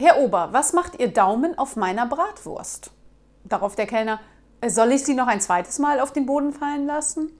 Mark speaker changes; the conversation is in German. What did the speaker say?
Speaker 1: Herr Ober, was macht Ihr Daumen auf meiner Bratwurst? Darauf der Kellner, soll ich sie noch ein zweites Mal auf den Boden fallen lassen?